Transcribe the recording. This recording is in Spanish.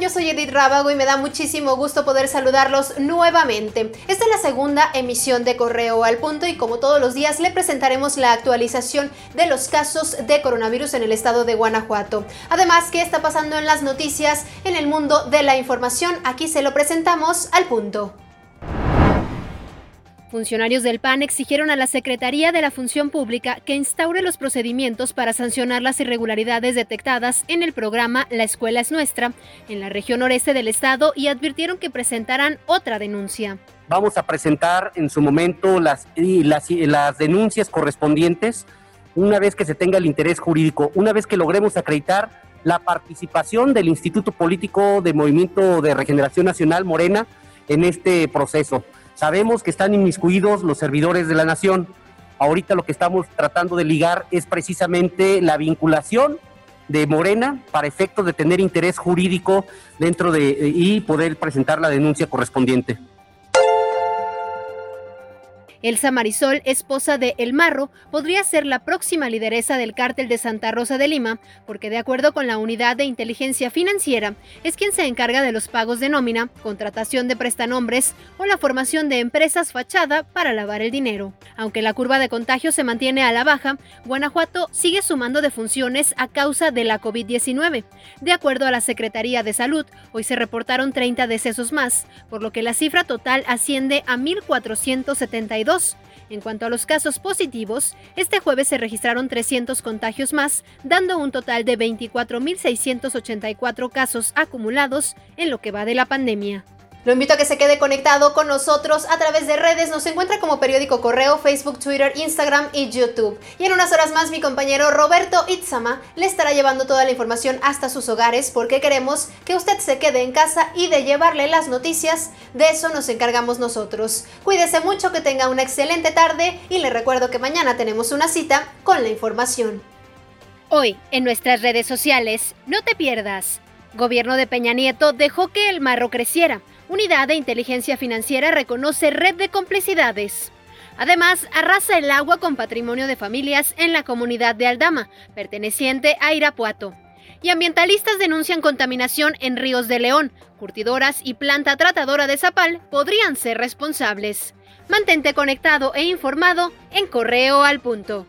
Yo soy Edith Rábago y me da muchísimo gusto poder saludarlos nuevamente. Esta es la segunda emisión de Correo al Punto y como todos los días le presentaremos la actualización de los casos de coronavirus en el estado de Guanajuato. Además, ¿qué está pasando en las noticias en el mundo de la información? Aquí se lo presentamos al punto. Funcionarios del PAN exigieron a la Secretaría de la Función Pública que instaure los procedimientos para sancionar las irregularidades detectadas en el programa La Escuela es Nuestra en la región noreste del estado y advirtieron que presentarán otra denuncia. Vamos a presentar en su momento las, las, las denuncias correspondientes una vez que se tenga el interés jurídico, una vez que logremos acreditar la participación del Instituto Político de Movimiento de Regeneración Nacional Morena en este proceso. Sabemos que están inmiscuidos los servidores de la nación. Ahorita lo que estamos tratando de ligar es precisamente la vinculación de Morena para efectos de tener interés jurídico dentro de y poder presentar la denuncia correspondiente. Elsa Marisol, esposa de El Marro, podría ser la próxima lideresa del cártel de Santa Rosa de Lima, porque de acuerdo con la Unidad de Inteligencia Financiera, es quien se encarga de los pagos de nómina, contratación de prestanombres o la formación de empresas fachada para lavar el dinero. Aunque la curva de contagio se mantiene a la baja, Guanajuato sigue sumando defunciones a causa de la COVID-19. De acuerdo a la Secretaría de Salud, hoy se reportaron 30 decesos más, por lo que la cifra total asciende a 1.472 en cuanto a los casos positivos, este jueves se registraron 300 contagios más, dando un total de 24.684 casos acumulados en lo que va de la pandemia. Lo invito a que se quede conectado con nosotros a través de redes. Nos encuentra como Periódico Correo, Facebook, Twitter, Instagram y YouTube. Y en unas horas más mi compañero Roberto Itzama le estará llevando toda la información hasta sus hogares porque queremos que usted se quede en casa y de llevarle las noticias. De eso nos encargamos nosotros. Cuídese mucho, que tenga una excelente tarde y le recuerdo que mañana tenemos una cita con la información. Hoy, en nuestras redes sociales, no te pierdas. Gobierno de Peña Nieto dejó que el marro creciera Unidad de Inteligencia Financiera reconoce red de complicidades. Además, arrasa el agua con patrimonio de familias en la comunidad de Aldama, perteneciente a Irapuato. Y ambientalistas denuncian contaminación en ríos de León. Curtidoras y planta tratadora de Zapal podrían ser responsables. Mantente conectado e informado en Correo al Punto.